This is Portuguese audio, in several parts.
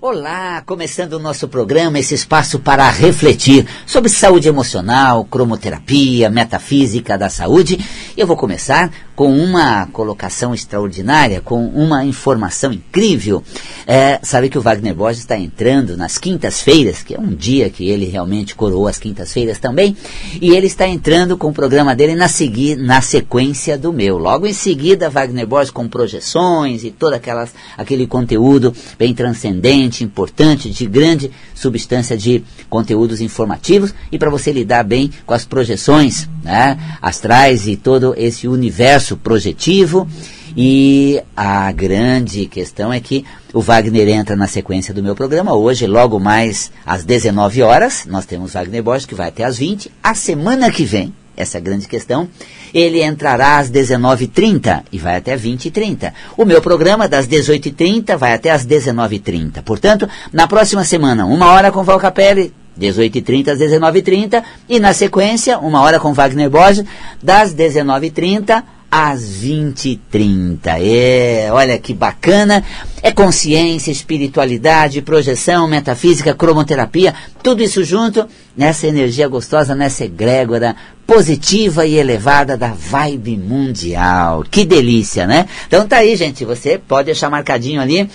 Olá, começando o nosso programa, esse espaço para refletir sobre saúde emocional, cromoterapia, metafísica da saúde. Eu vou começar com uma colocação extraordinária, com uma informação incrível. É, sabe que o Wagner Borges está entrando nas quintas-feiras, que é um dia que ele realmente coroou as quintas-feiras também, e ele está entrando com o programa dele na, segui na sequência do meu. Logo em seguida, Wagner Borges com projeções e todo aquelas, aquele conteúdo bem transcendente importante, de grande substância de conteúdos informativos e para você lidar bem com as projeções né, astrais e todo esse universo projetivo. E a grande questão é que o Wagner entra na sequência do meu programa hoje, logo mais às 19 horas. Nós temos Wagner Borges que vai até às 20. A semana que vem, essa é grande questão, ele entrará às 19h30 e vai até 20h30. O meu programa, das 18h30, vai até às 19h30. Portanto, na próxima semana, uma hora com Val Capelli, 18h30 às 19h30, e na sequência, uma hora com Wagner Borges, das 19h30 às 20h30. É, olha que bacana. É consciência, espiritualidade, projeção, metafísica, cromoterapia, tudo isso junto nessa energia gostosa, nessa egrégora positiva e elevada da vibe mundial. Que delícia, né? Então tá aí, gente. Você pode deixar marcadinho ali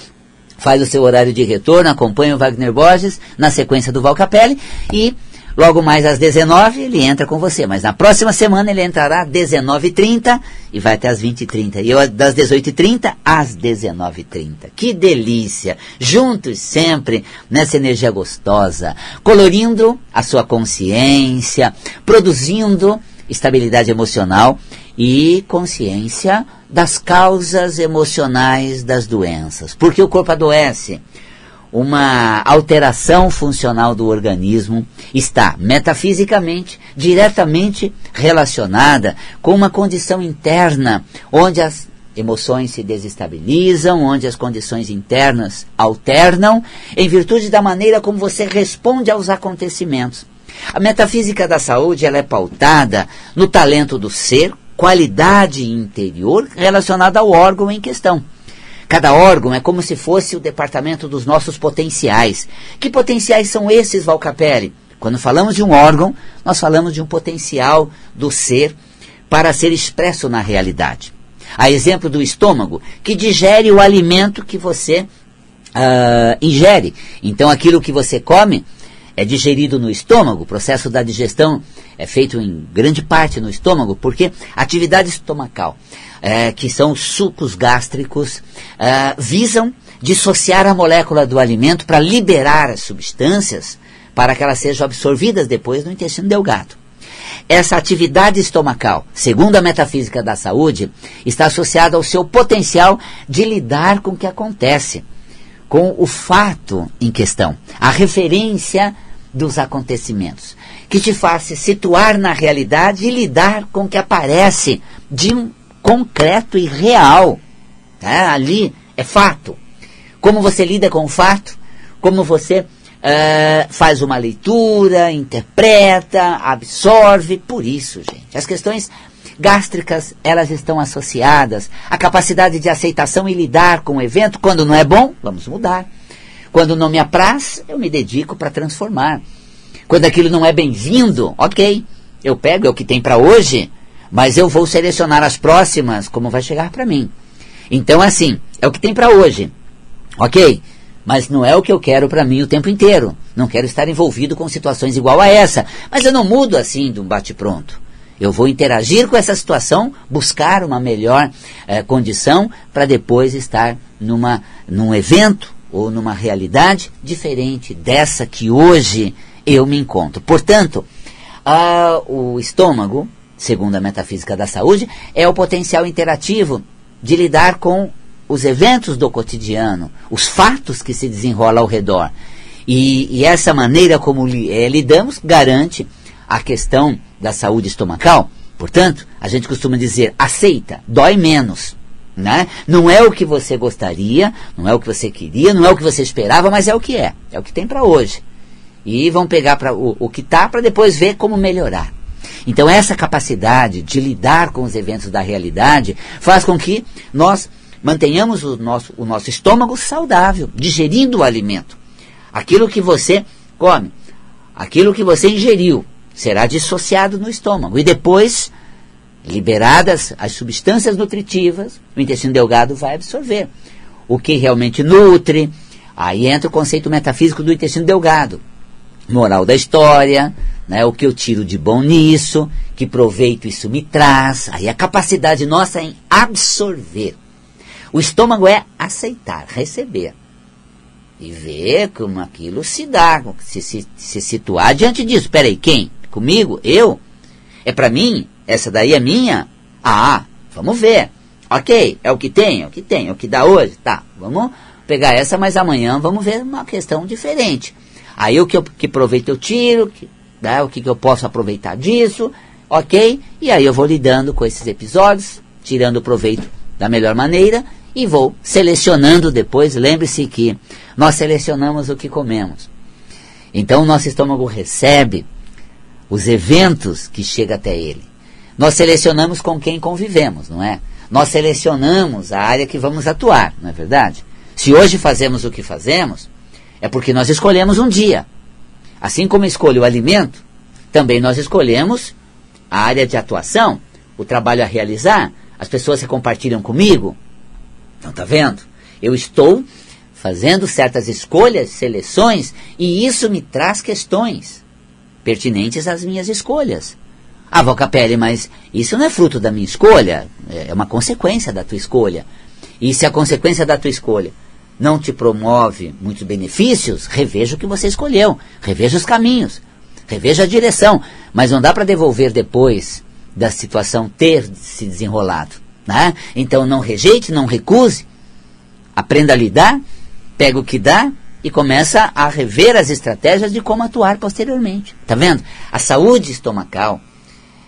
faz o seu horário de retorno, acompanha o Wagner Borges na sequência do Val Capelli e Logo mais às 19 ele entra com você, mas na próxima semana ele entrará às 19h30 e vai até às 20h30. E eu das 18h30 às 19h30. Que delícia! Juntos sempre nessa energia gostosa, colorindo a sua consciência, produzindo estabilidade emocional e consciência das causas emocionais das doenças. Porque o corpo adoece uma alteração funcional do organismo está metafisicamente diretamente relacionada com uma condição interna onde as emoções se desestabilizam, onde as condições internas alternam em virtude da maneira como você responde aos acontecimentos. A metafísica da saúde ela é pautada no talento do ser, qualidade interior relacionada ao órgão em questão. Cada órgão é como se fosse o departamento dos nossos potenciais. Que potenciais são esses, Valcapelli? Quando falamos de um órgão, nós falamos de um potencial do ser para ser expresso na realidade. A exemplo do estômago, que digere o alimento que você uh, ingere. Então, aquilo que você come é digerido no estômago, o processo da digestão é feito em grande parte no estômago, porque atividade estomacal é, que são os sucos gástricos, é, visam dissociar a molécula do alimento para liberar as substâncias para que elas sejam absorvidas depois no intestino delgado. Essa atividade estomacal, segundo a metafísica da saúde, está associada ao seu potencial de lidar com o que acontece, com o fato em questão, a referência dos acontecimentos, que te se situar na realidade e lidar com o que aparece de um concreto e real. Tá? Ali é fato. Como você lida com o fato, como você uh, faz uma leitura, interpreta, absorve. Por isso, gente, as questões gástricas, elas estão associadas à capacidade de aceitação e lidar com o evento. Quando não é bom, vamos mudar. Quando não me apraz, eu me dedico para transformar. Quando aquilo não é bem-vindo, ok, eu pego é o que tem para hoje, mas eu vou selecionar as próximas como vai chegar para mim. Então, assim, é o que tem para hoje, ok? Mas não é o que eu quero para mim o tempo inteiro. Não quero estar envolvido com situações igual a essa. Mas eu não mudo assim de um bate-pronto. Eu vou interagir com essa situação, buscar uma melhor eh, condição para depois estar numa, num evento ou numa realidade diferente dessa que hoje eu me encontro. Portanto, ah, o estômago segundo a metafísica da saúde, é o potencial interativo de lidar com os eventos do cotidiano, os fatos que se desenrolam ao redor. E, e essa maneira como li, é, lidamos garante a questão da saúde estomacal. Portanto, a gente costuma dizer, aceita, dói menos. Né? Não é o que você gostaria, não é o que você queria, não é o que você esperava, mas é o que é. É o que tem para hoje. E vão pegar pra, o, o que está para depois ver como melhorar. Então, essa capacidade de lidar com os eventos da realidade faz com que nós mantenhamos o nosso, o nosso estômago saudável, digerindo o alimento. Aquilo que você come, aquilo que você ingeriu, será dissociado no estômago. E depois, liberadas as substâncias nutritivas, o intestino delgado vai absorver. O que realmente nutre, aí entra o conceito metafísico do intestino delgado. Moral da história, né, o que eu tiro de bom nisso, que proveito isso me traz, aí a capacidade nossa em absorver. O estômago é aceitar, receber. E ver como aquilo se dá, se, se, se situar diante disso. Peraí, quem? Comigo? Eu? É para mim? Essa daí é minha? Ah, vamos ver. Ok, é o que tem, é o que tem, é o que dá hoje. Tá, vamos pegar essa, mas amanhã vamos ver uma questão diferente. Aí o que, eu, que proveito eu tiro, que, né, o que, que eu posso aproveitar disso, ok? E aí eu vou lidando com esses episódios, tirando proveito da melhor maneira e vou selecionando depois. Lembre-se que nós selecionamos o que comemos. Então o nosso estômago recebe os eventos que chegam até ele. Nós selecionamos com quem convivemos, não é? Nós selecionamos a área que vamos atuar, não é verdade? Se hoje fazemos o que fazemos, é porque nós escolhemos um dia. Assim como escolho o alimento, também nós escolhemos a área de atuação, o trabalho a realizar, as pessoas que compartilham comigo. Então, tá vendo? Eu estou fazendo certas escolhas, seleções, e isso me traz questões pertinentes às minhas escolhas. Ah, Vocapelli, mas isso não é fruto da minha escolha, é uma consequência da tua escolha. E se a consequência da tua escolha não te promove muitos benefícios, reveja o que você escolheu, reveja os caminhos, reveja a direção, mas não dá para devolver depois da situação ter se desenrolado. Né? Então não rejeite, não recuse, aprenda a lidar, pega o que dá e começa a rever as estratégias de como atuar posteriormente. Tá vendo? A saúde estomacal,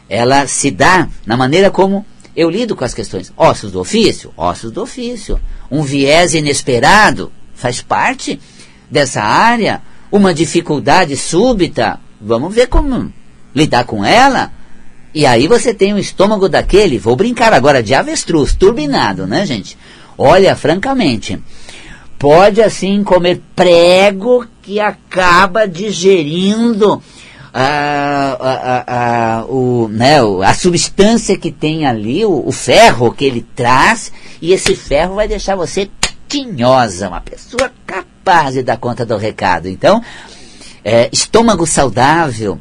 ela se dá na maneira como eu lido com as questões. Ossos do ofício? Ossos do ofício. Um viés inesperado faz parte dessa área. Uma dificuldade súbita, vamos ver como lidar com ela. E aí você tem o estômago daquele, vou brincar agora de avestruz, turbinado, né, gente? Olha, francamente, pode assim comer prego que acaba digerindo a, a, a, o, né, a substância que tem ali, o, o, ferro que ele traz, e esse ferro vai deixar você tinhosa, uma pessoa capaz de dar conta do recado. Então, é, estômago saudável,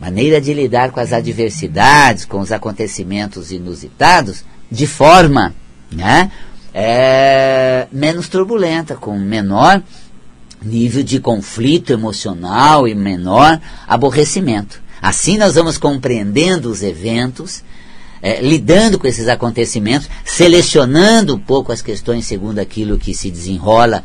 maneira de lidar com as adversidades, com os acontecimentos inusitados, de forma né, é, menos turbulenta, com menor nível de conflito emocional e menor aborrecimento. Assim nós vamos compreendendo os eventos, é, lidando com esses acontecimentos, selecionando um pouco as questões segundo aquilo que se desenrola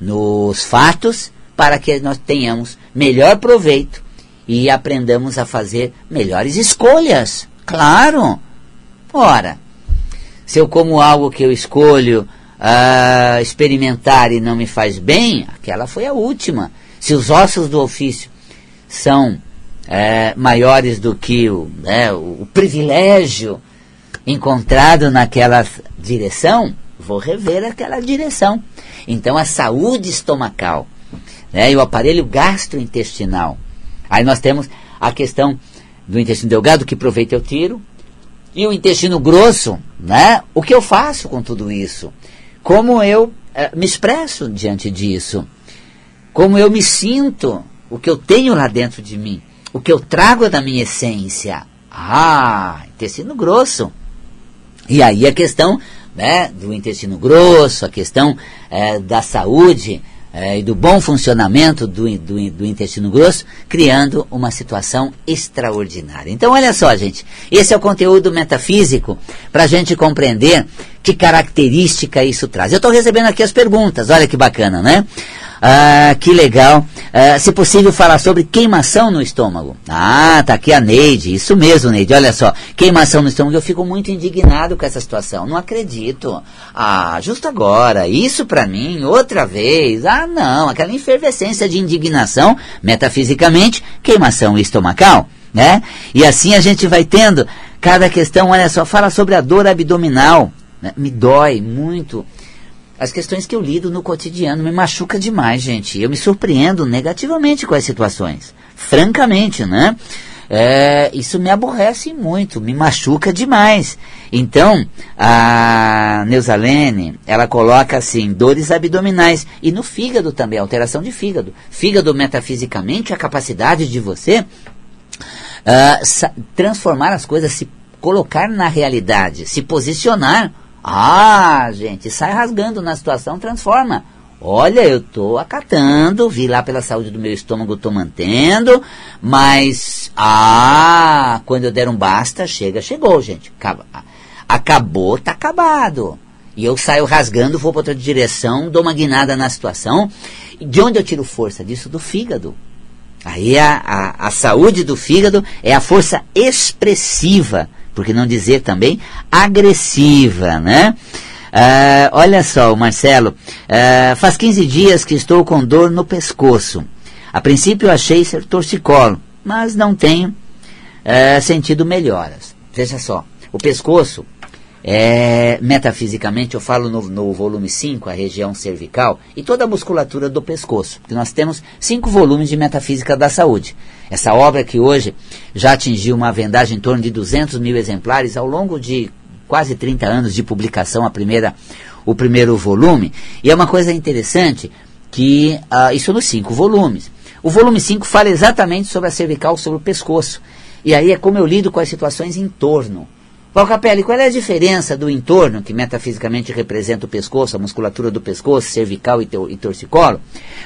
nos fatos, para que nós tenhamos melhor proveito e aprendamos a fazer melhores escolhas. Claro! Ora, se eu como algo que eu escolho uh, experimentar e não me faz bem, aquela foi a última. Se os ossos do ofício são é, maiores do que o, né, o, o, privilégio encontrado naquela direção, vou rever aquela direção. Então a saúde estomacal né, e o aparelho gastrointestinal. Aí nós temos a questão do intestino delgado, que proveito eu tiro, e o intestino grosso, né? O que eu faço com tudo isso? Como eu eh, me expresso diante disso, como eu me sinto, o que eu tenho lá dentro de mim, o que eu trago da minha essência. Ah, intestino grosso. E aí a questão né, do intestino grosso, a questão eh, da saúde é, e do bom funcionamento do, do, do, intestino grosso, criando uma situação extraordinária. Então, olha só, gente, esse é o conteúdo metafísico para a gente compreender que característica isso traz. Eu estou recebendo aqui as perguntas, olha que bacana, né? Ah, que legal. Ah, se possível, falar sobre queimação no estômago. Ah, tá aqui a Neide. Isso mesmo, Neide. Olha só. Queimação no estômago. Eu fico muito indignado com essa situação. Não acredito. Ah, justo agora. Isso para mim, outra vez. Ah, não. Aquela efervescência de indignação, metafisicamente, queimação estomacal. Né? E assim a gente vai tendo cada questão, olha só, fala sobre a dor abdominal. Né? Me dói muito. As questões que eu lido no cotidiano me machuca demais, gente. Eu me surpreendo negativamente com as situações. Francamente, né? É, isso me aborrece muito, me machuca demais. Então, a Neusalene, ela coloca assim, dores abdominais. E no fígado também, alteração de fígado. Fígado, metafisicamente, a capacidade de você uh, transformar as coisas, se colocar na realidade, se posicionar. Ah, gente, sai rasgando na situação, transforma. Olha, eu estou acatando, vi lá pela saúde do meu estômago, estou mantendo, mas, ah, quando eu der um basta, chega, chegou, gente. Acabou, tá acabado. E eu saio rasgando, vou para outra direção, dou uma guinada na situação. De onde eu tiro força? Disso do fígado. Aí a, a, a saúde do fígado é a força expressiva, por que não dizer também agressiva, né? Uh, olha só, Marcelo, uh, faz 15 dias que estou com dor no pescoço. A princípio achei ser torcicolo, mas não tenho uh, sentido melhoras. Veja só, o pescoço, é, metafisicamente, eu falo no, no, volume 5, a região cervical, e toda a musculatura do pescoço, porque nós temos cinco volumes de metafísica da saúde. Essa obra que hoje já atingiu uma vendagem em torno de 200 mil exemplares ao longo de quase 30 anos de publicação, a primeira, o primeiro volume. E é uma coisa interessante que uh, isso nos cinco volumes. O volume 5 fala exatamente sobre a cervical, sobre o pescoço. E aí é como eu lido com as situações em torno. Valcapelli, qual é a diferença do entorno, que metafisicamente representa o pescoço, a musculatura do pescoço, cervical e, e torcicolo,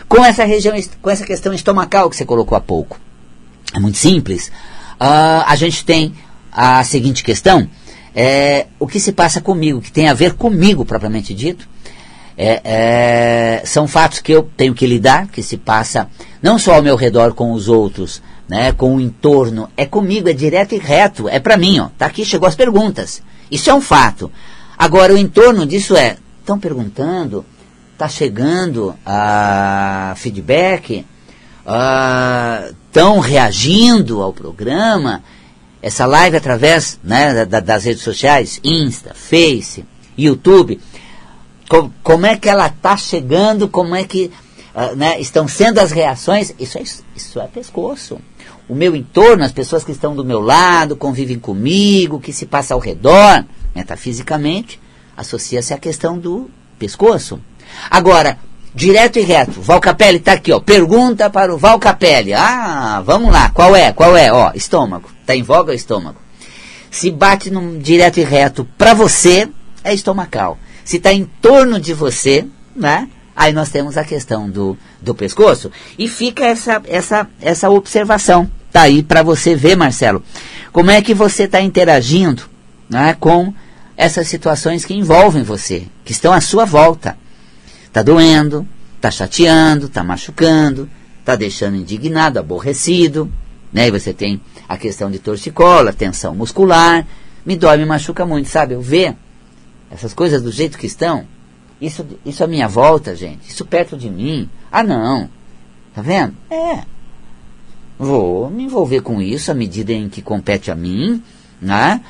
com essa região, com essa questão estomacal que você colocou há pouco? É muito simples. Uh, a gente tem a seguinte questão: é, o que se passa comigo, que tem a ver comigo propriamente dito, é, é, são fatos que eu tenho que lidar, que se passa não só ao meu redor com os outros, né, com o entorno, é comigo, é direto e reto, é para mim, ó. Tá aqui, chegou as perguntas. Isso é um fato. Agora, o entorno disso é, estão perguntando, tá chegando a feedback, estão reagindo ao programa, essa live através né, da, das redes sociais, Insta, Face, YouTube, com, como é que ela está chegando, como é que uh, né, estão sendo as reações, isso é, isso é pescoço. O meu entorno, as pessoas que estão do meu lado, convivem comigo, o que se passa ao redor, metafisicamente, associa-se à questão do pescoço. Agora, direto e reto, Val Capelli está aqui, ó, pergunta para o Val Capelli. Ah, vamos lá, qual é, qual é? Ó, estômago. Está em voga o estômago. Se bate num direto e reto para você, é estomacal. Se está em torno de você, né? Aí nós temos a questão do, do pescoço. E fica essa, essa, essa observação. Tá aí para você ver, Marcelo, como é que você está interagindo né, com essas situações que envolvem você, que estão à sua volta. Está doendo, está chateando, está machucando, está deixando indignado, aborrecido. Né? E você tem a questão de torcicolo, tensão muscular. Me dói, me machuca muito, sabe? Eu ver essas coisas do jeito que estão, isso, isso à minha volta, gente, isso perto de mim. Ah, não. Tá vendo? É. Vou me envolver com isso à medida em que compete a mim, né?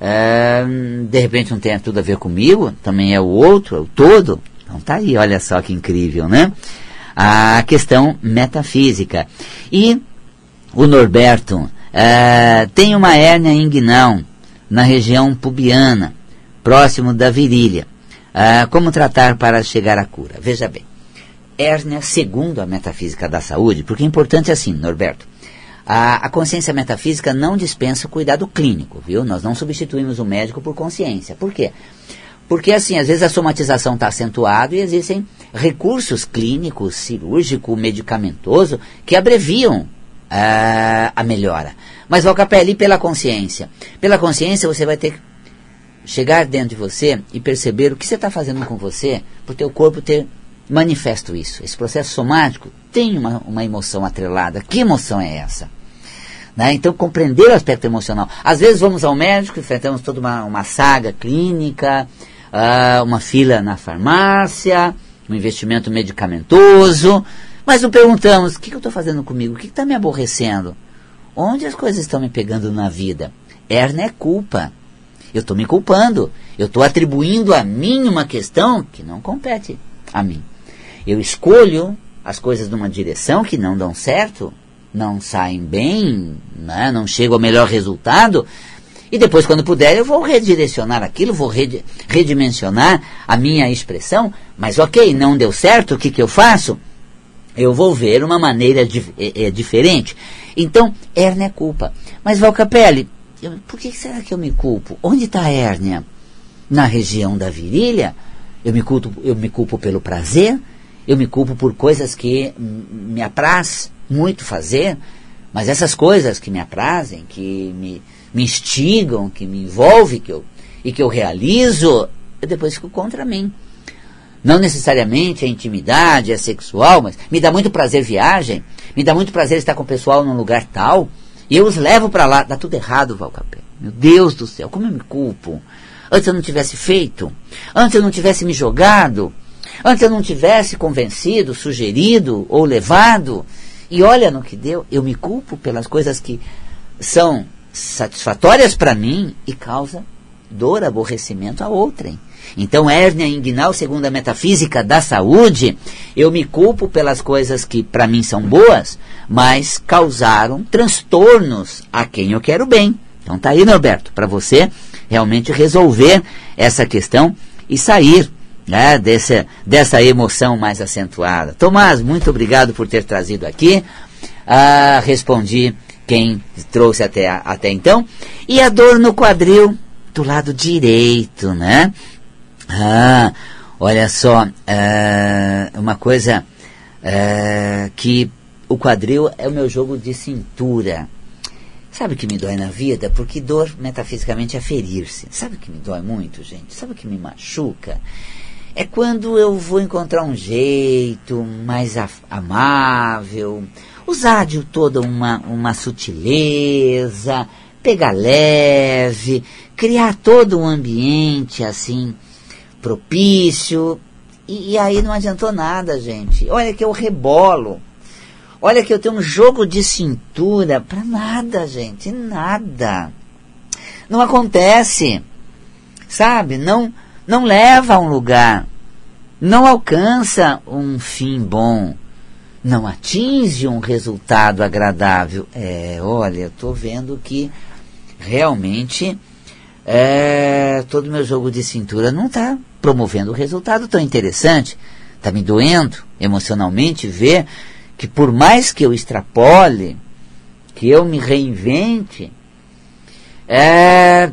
É, de repente não tem tudo a ver comigo, também é o outro, é o todo. Então tá aí, olha só que incrível, né? A questão metafísica. E o Norberto é, tem uma hérnia inguinal na região pubiana, próximo da virilha. É, como tratar para chegar à cura? Veja bem, hérnia segundo a metafísica da saúde, porque é importante assim, Norberto. A, a, consciência metafísica não dispensa o cuidado clínico, viu? Nós não substituímos o médico por consciência. Por quê? Porque, assim, às vezes a somatização está acentuada e existem recursos clínicos, cirúrgico, medicamentoso, que abreviam uh, a melhora. Mas o capelli pela consciência. Pela consciência você vai ter que chegar dentro de você e perceber o que você está fazendo com você, para o teu corpo ter manifesto isso. Esse processo somático tem uma, uma emoção atrelada. Que emoção é essa? Né? Então, compreender o aspecto emocional. Às vezes vamos ao médico, enfrentamos toda uma, uma saga clínica, uh, uma fila na farmácia, um investimento medicamentoso, mas não perguntamos: o que, que eu estou fazendo comigo? O que está me aborrecendo? Onde as coisas estão me pegando na vida? Hernia é culpa. eu estou me culpando. Eu estou atribuindo a mim uma questão que não compete a mim. Eu escolho as coisas numa direção que não dão certo, não saem bem, né, não chego ao melhor resultado, e depois, quando puder, eu vou redirecionar aquilo, vou redimensionar a minha expressão, mas ok, não deu certo, o que, que eu faço? Eu vou ver uma maneira di é, é, diferente. Então, hérnia é culpa. Mas, Valcapelli, eu, por que será que eu me culpo? Onde está a hérnia? Na região da virilha? Eu me, culpo, eu me culpo pelo prazer? Eu me culpo por coisas que me apraz muito fazer? Mas essas coisas que me aprazem, que me, me instigam, que me envolvem que eu, e que eu realizo, eu depois fico contra mim. Não necessariamente a intimidade, é sexual, mas me dá muito prazer viagem, me dá muito prazer estar com o pessoal num lugar tal, e eu os levo para lá. Dá tudo errado, Valcapé. Meu Deus do céu, como eu me culpo. Antes eu não tivesse feito. Antes eu não tivesse me jogado. Antes eu não tivesse convencido, sugerido ou levado. E olha no que deu. Eu me culpo pelas coisas que são satisfatórias para mim e causa dor, aborrecimento a outrem. Então, hérnia inguinal, segundo a metafísica da saúde, eu me culpo pelas coisas que para mim são boas, mas causaram transtornos a quem eu quero bem. Então tá aí, Norberto, para você realmente resolver essa questão e sair né, dessa, emoção mais acentuada. Tomás, muito obrigado por ter trazido aqui. Ah, respondi quem trouxe até, até então. E a dor no quadril do lado direito, né? Ah, olha só, é, uma coisa é, que o quadril é o meu jogo de cintura. Sabe o que me dói na vida? Porque dor, metafisicamente, é ferir-se. Sabe o que me dói muito, gente? Sabe o que me machuca? É quando eu vou encontrar um jeito mais amável, usar de toda uma, uma sutileza, pegar leve, criar todo um ambiente assim propício. E, e aí não adiantou nada, gente. Olha que eu rebolo. Olha que eu tenho um jogo de cintura para nada, gente, nada. Não acontece. Sabe? Não não leva a um lugar. Não alcança um fim bom. Não atinge um resultado agradável. É, olha, estou vendo que realmente é, todo meu jogo de cintura não está promovendo um resultado tão interessante. Está me doendo emocionalmente ver que por mais que eu extrapole, que eu me reinvente, é,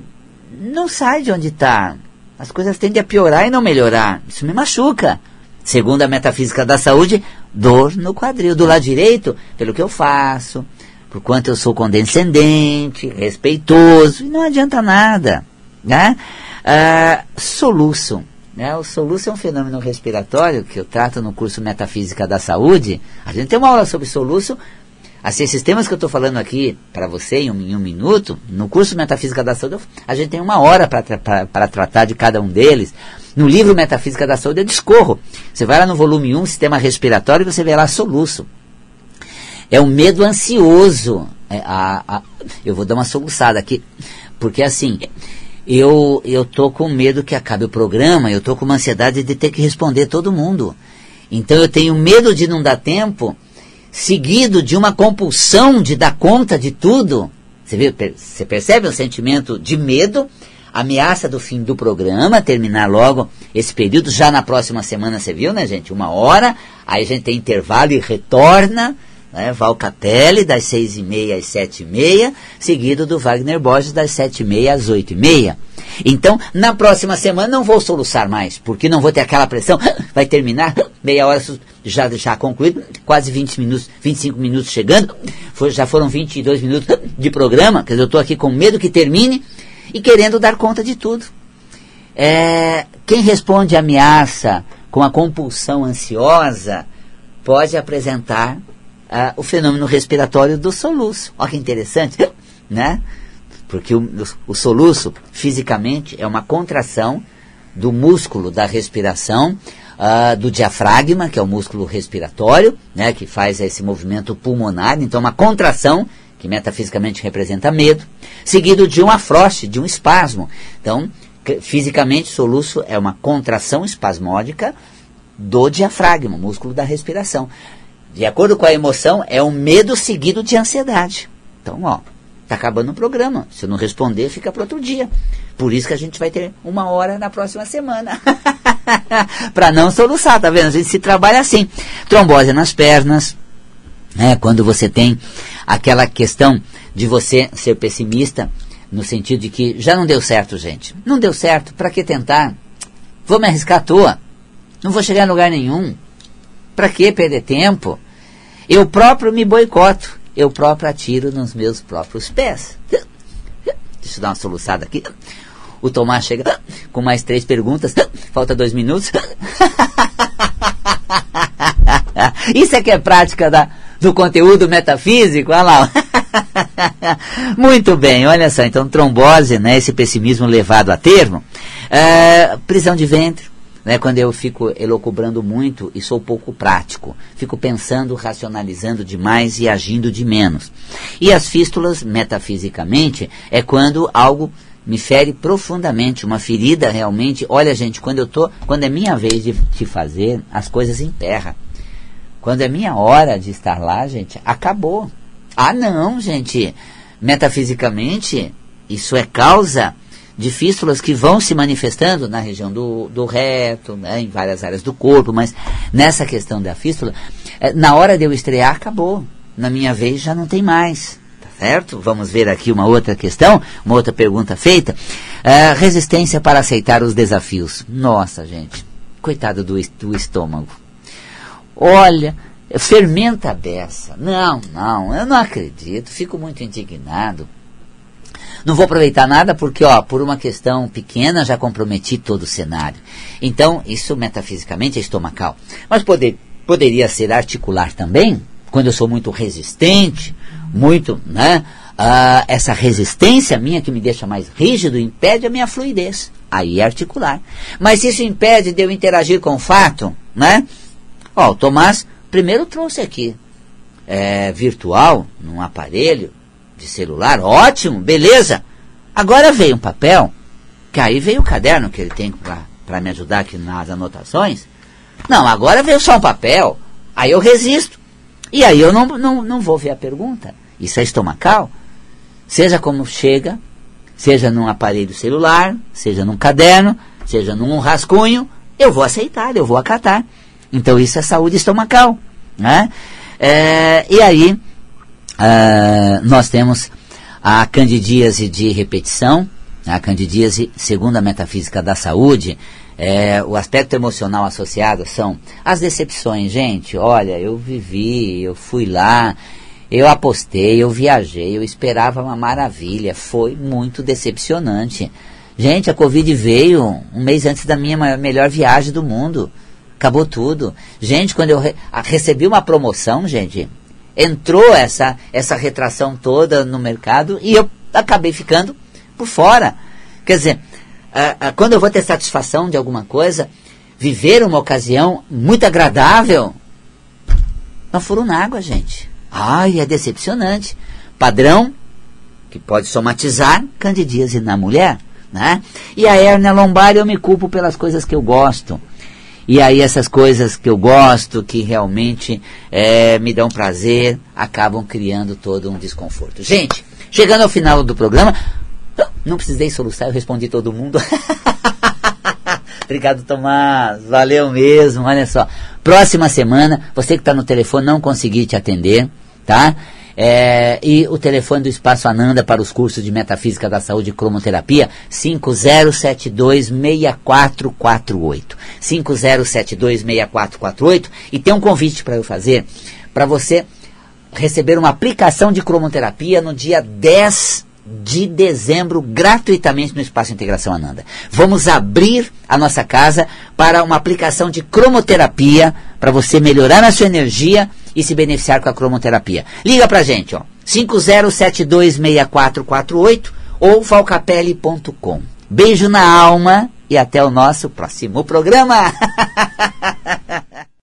não sai de onde está. As coisas tendem a piorar e não melhorar. Isso me machuca. Segundo a metafísica da saúde, dor no quadril. Do lado direito, pelo que eu faço, por quanto eu sou condescendente, respeitoso, e não adianta nada. Né? Ah, soluço. Né? O soluço é um fenômeno respiratório que eu trato no curso Metafísica da Saúde. A gente tem uma aula sobre soluço. Assim, esses temas que eu estou falando aqui para você em um, em um, minuto, no curso Metafísica da Saúde, a gente tem uma hora para tratar de cada um deles. No livro Metafísica da Saúde eu discorro. Você vai lá no volume 1, Sistema Respiratório, e você vê lá soluço. É um medo ansioso. É, a, a, eu vou dar uma soluçada aqui, porque assim, eu eu tô com medo que acabe o programa, eu tô com uma ansiedade de ter que responder todo mundo. Então eu tenho medo de não dar tempo, seguido de uma compulsão de dar conta de tudo. Você, vê, você percebe um sentimento de medo, ameaça do fim do programa, terminar logo esse período, já na próxima semana, você viu, né, gente? Uma hora, aí a gente tem intervalo e retorna né, das seis e meia às sete e meia, seguido do Wagner Borges, das sete e meia às oito e meia. Então, na próxima semana não vou soluçar mais, porque não vou ter aquela pressão, vai terminar, meia hora já, já concluído, quase 20 minutos, 25 minutos chegando, foi, já foram 22 minutos de programa, quer dizer, eu estou aqui com medo que termine e querendo dar conta de tudo. É, quem responde ameaça com a compulsão ansiosa pode apresentar uh, o fenômeno respiratório do soluço. Olha que interessante, né? Porque o, o soluço, fisicamente, é uma contração do músculo da respiração, uh, do diafragma, que é o músculo respiratório, né, que faz esse movimento pulmonar. Então, uma contração que metafisicamente representa medo, seguido de um afroche, de um espasmo. Então, fisicamente, soluço é uma contração espasmódica do diafragma, músculo da respiração. De acordo com a emoção, é um medo seguido de ansiedade. Então, ó, tá acabando o programa. Se eu não responder, fica para outro dia. Por isso que a gente vai ter uma hora na próxima semana. para não soluçar, tá vendo? A gente se trabalha assim. Trombose nas pernas, né? Quando você tem aquela questão de você ser pessimista, no sentido de que já não deu certo, gente. Não deu certo, para que tentar? Vou me arriscar à toa. Não vou chegar em lugar nenhum. Para que perder tempo? Eu próprio me boicoto. Eu próprio atiro nos meus próprios pés. Deixa eu dar uma soluçada aqui. O Tomás chega com mais três perguntas. Falta dois minutos. Isso é que é prática da, do conteúdo metafísico. Olha lá. Muito bem, olha só. Então, trombose, né, esse pessimismo levado a termo. É, prisão de ventre, né, quando eu fico elocubrando muito e sou pouco prático, fico pensando, racionalizando demais e agindo de menos. E as fístulas, metafisicamente, é quando algo me fere profundamente, uma ferida realmente. Olha, gente, quando eu tô, quando é minha vez de, fazer, as coisas emperram. Quando é minha hora de estar lá, gente, acabou. Ah, não, gente. Metafisicamente, isso é causa de fístulas que vão se manifestando na região do, do reto, né, em várias áreas do corpo, mas nessa questão da fístula, é, na hora de eu estrear, acabou. Na minha vez já não tem mais. Tá certo? Vamos ver aqui uma outra questão, uma outra pergunta feita. É, resistência para aceitar os desafios. Nossa, gente. Coitado do, do estômago. Olha, fermenta dessa. Não, não, eu não acredito. Fico muito indignado. Não vou aproveitar nada porque, ó, por uma questão pequena já comprometi todo o cenário. Então, isso metafisicamente é estomacal. Mas poder, poderia ser articular também, quando eu sou muito resistente, muito, né? Uh, essa resistência minha que me deixa mais rígido impede a minha fluidez. Aí é articular. Mas isso impede de eu interagir com o fato, né? Ó, o Tomás primeiro trouxe aqui é, virtual, num aparelho, de celular, ótimo, beleza. Agora veio um papel, que aí veio o caderno que ele tem para me ajudar aqui nas anotações. Não, agora veio só um papel, aí eu resisto. E aí eu não, não, não vou ver a pergunta. Isso é estomacal? Seja como chega, seja num aparelho celular, seja num caderno, seja num rascunho, eu vou aceitar, eu vou acatar. Então isso é saúde estomacal. Né? É, e aí, Uh, nós temos a candidíase de repetição, a candidíase, segundo a metafísica da saúde, é, o aspecto emocional associado são as decepções. Gente, olha, eu vivi, eu fui lá, eu apostei, eu viajei, eu esperava uma maravilha, foi muito decepcionante. Gente, a Covid veio um mês antes da minha maior, melhor viagem do mundo. Acabou tudo. Gente, quando eu re recebi uma promoção, gente, entrou essa, essa retração toda no mercado e eu acabei ficando por fora. Quer dizer, quando eu vou ter satisfação de alguma coisa, viver uma ocasião muito agradável, não foram na água, gente. Ai, é decepcionante. Padrão, que pode somatizar candidíase na mulher. Né? E a hérnia lombar eu me culpo pelas coisas que eu gosto. E aí essas coisas que eu gosto, que realmente é, me dão prazer, acabam criando todo um desconforto. Gente, chegando ao final do programa, não precisei soluçar, eu respondi todo mundo. Obrigado, Tomás. Valeu mesmo. Olha só. Próxima semana, você que está no telefone não conseguir te atender, tá? É, e o telefone do Espaço Ananda para os cursos de Metafísica da Saúde e Cromoterapia, 5072-6448. 5072-6448. E tem um convite para eu fazer, para você receber uma aplicação de cromoterapia no dia 10 de dezembro gratuitamente no Espaço Integração Ananda. Vamos abrir a nossa casa para uma aplicação de cromoterapia para você melhorar a sua energia e se beneficiar com a cromoterapia. Liga pra gente, ó. 50726448 ou falcapele.com. Beijo na alma e até o nosso próximo programa.